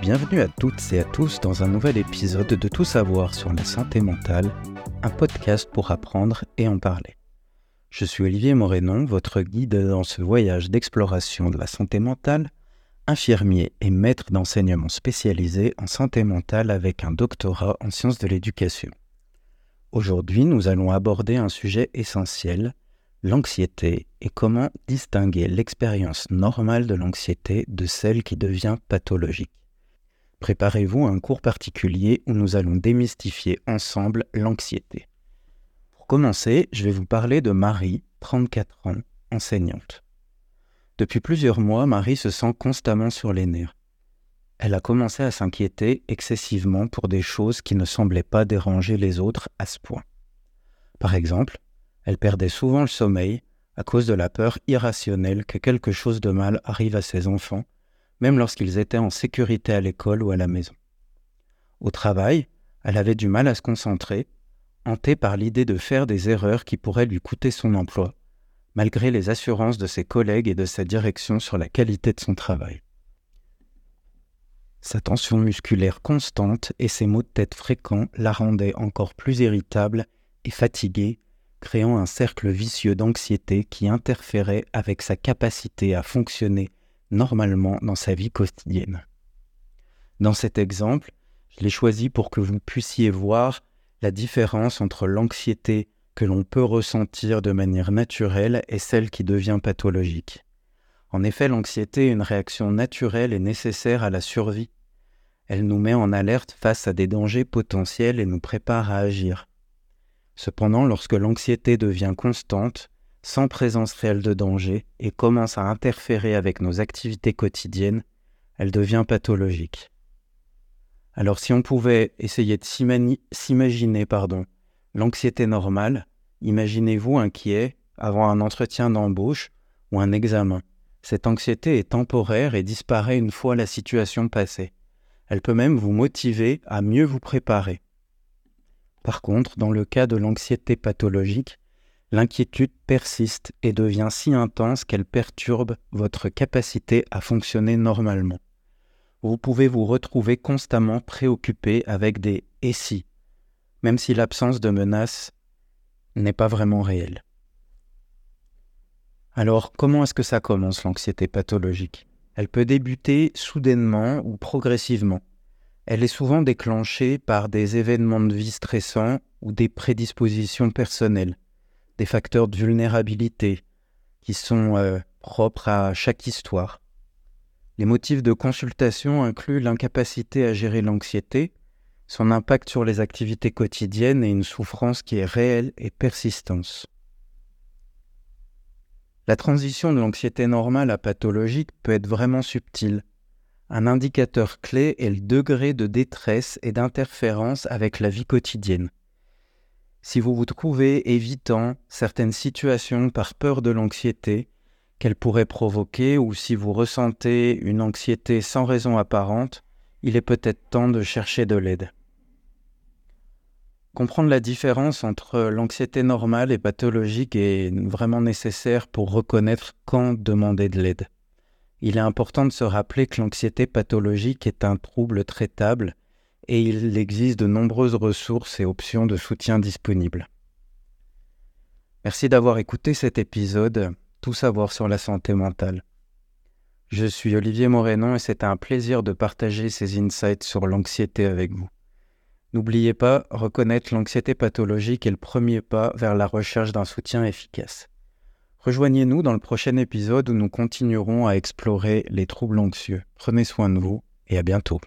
Bienvenue à toutes et à tous dans un nouvel épisode de Tout savoir sur la santé mentale, un podcast pour apprendre et en parler. Je suis Olivier Morénon, votre guide dans ce voyage d'exploration de la santé mentale, infirmier et maître d'enseignement spécialisé en santé mentale avec un doctorat en sciences de l'éducation. Aujourd'hui, nous allons aborder un sujet essentiel, l'anxiété et comment distinguer l'expérience normale de l'anxiété de celle qui devient pathologique. Préparez-vous à un cours particulier où nous allons démystifier ensemble l'anxiété. Pour commencer, je vais vous parler de Marie, 34 ans, enseignante. Depuis plusieurs mois, Marie se sent constamment sur les nerfs. Elle a commencé à s'inquiéter excessivement pour des choses qui ne semblaient pas déranger les autres à ce point. Par exemple, elle perdait souvent le sommeil à cause de la peur irrationnelle que quelque chose de mal arrive à ses enfants même lorsqu'ils étaient en sécurité à l'école ou à la maison. Au travail, elle avait du mal à se concentrer, hantée par l'idée de faire des erreurs qui pourraient lui coûter son emploi, malgré les assurances de ses collègues et de sa direction sur la qualité de son travail. Sa tension musculaire constante et ses maux de tête fréquents la rendaient encore plus irritable et fatiguée, créant un cercle vicieux d'anxiété qui interférait avec sa capacité à fonctionner normalement dans sa vie quotidienne. Dans cet exemple, je l'ai choisi pour que vous puissiez voir la différence entre l'anxiété que l'on peut ressentir de manière naturelle et celle qui devient pathologique. En effet, l'anxiété est une réaction naturelle et nécessaire à la survie. Elle nous met en alerte face à des dangers potentiels et nous prépare à agir. Cependant, lorsque l'anxiété devient constante, sans présence réelle de danger et commence à interférer avec nos activités quotidiennes, elle devient pathologique. Alors si on pouvait essayer de s'imaginer pardon, l'anxiété normale, imaginez-vous inquiet avant un entretien d'embauche ou un examen. Cette anxiété est temporaire et disparaît une fois la situation passée. Elle peut même vous motiver à mieux vous préparer. Par contre, dans le cas de l'anxiété pathologique, l'inquiétude persiste et devient si intense qu'elle perturbe votre capacité à fonctionner normalement. Vous pouvez vous retrouver constamment préoccupé avec des et si, même si l'absence de menace n'est pas vraiment réelle. Alors, comment est-ce que ça commence l'anxiété pathologique? Elle peut débuter soudainement ou progressivement. Elle est souvent déclenchée par des événements de vie stressants ou des prédispositions personnelles des facteurs de vulnérabilité qui sont euh, propres à chaque histoire. Les motifs de consultation incluent l'incapacité à gérer l'anxiété, son impact sur les activités quotidiennes et une souffrance qui est réelle et persistante. La transition de l'anxiété normale à pathologique peut être vraiment subtile. Un indicateur clé est le degré de détresse et d'interférence avec la vie quotidienne. Si vous vous trouvez évitant certaines situations par peur de l'anxiété qu'elles pourraient provoquer ou si vous ressentez une anxiété sans raison apparente, il est peut-être temps de chercher de l'aide. Comprendre la différence entre l'anxiété normale et pathologique est vraiment nécessaire pour reconnaître quand demander de l'aide. Il est important de se rappeler que l'anxiété pathologique est un trouble traitable et il existe de nombreuses ressources et options de soutien disponibles. Merci d'avoir écouté cet épisode Tout savoir sur la santé mentale. Je suis Olivier Morénon et c'est un plaisir de partager ces insights sur l'anxiété avec vous. N'oubliez pas, reconnaître l'anxiété pathologique est le premier pas vers la recherche d'un soutien efficace. Rejoignez-nous dans le prochain épisode où nous continuerons à explorer les troubles anxieux. Prenez soin de vous et à bientôt.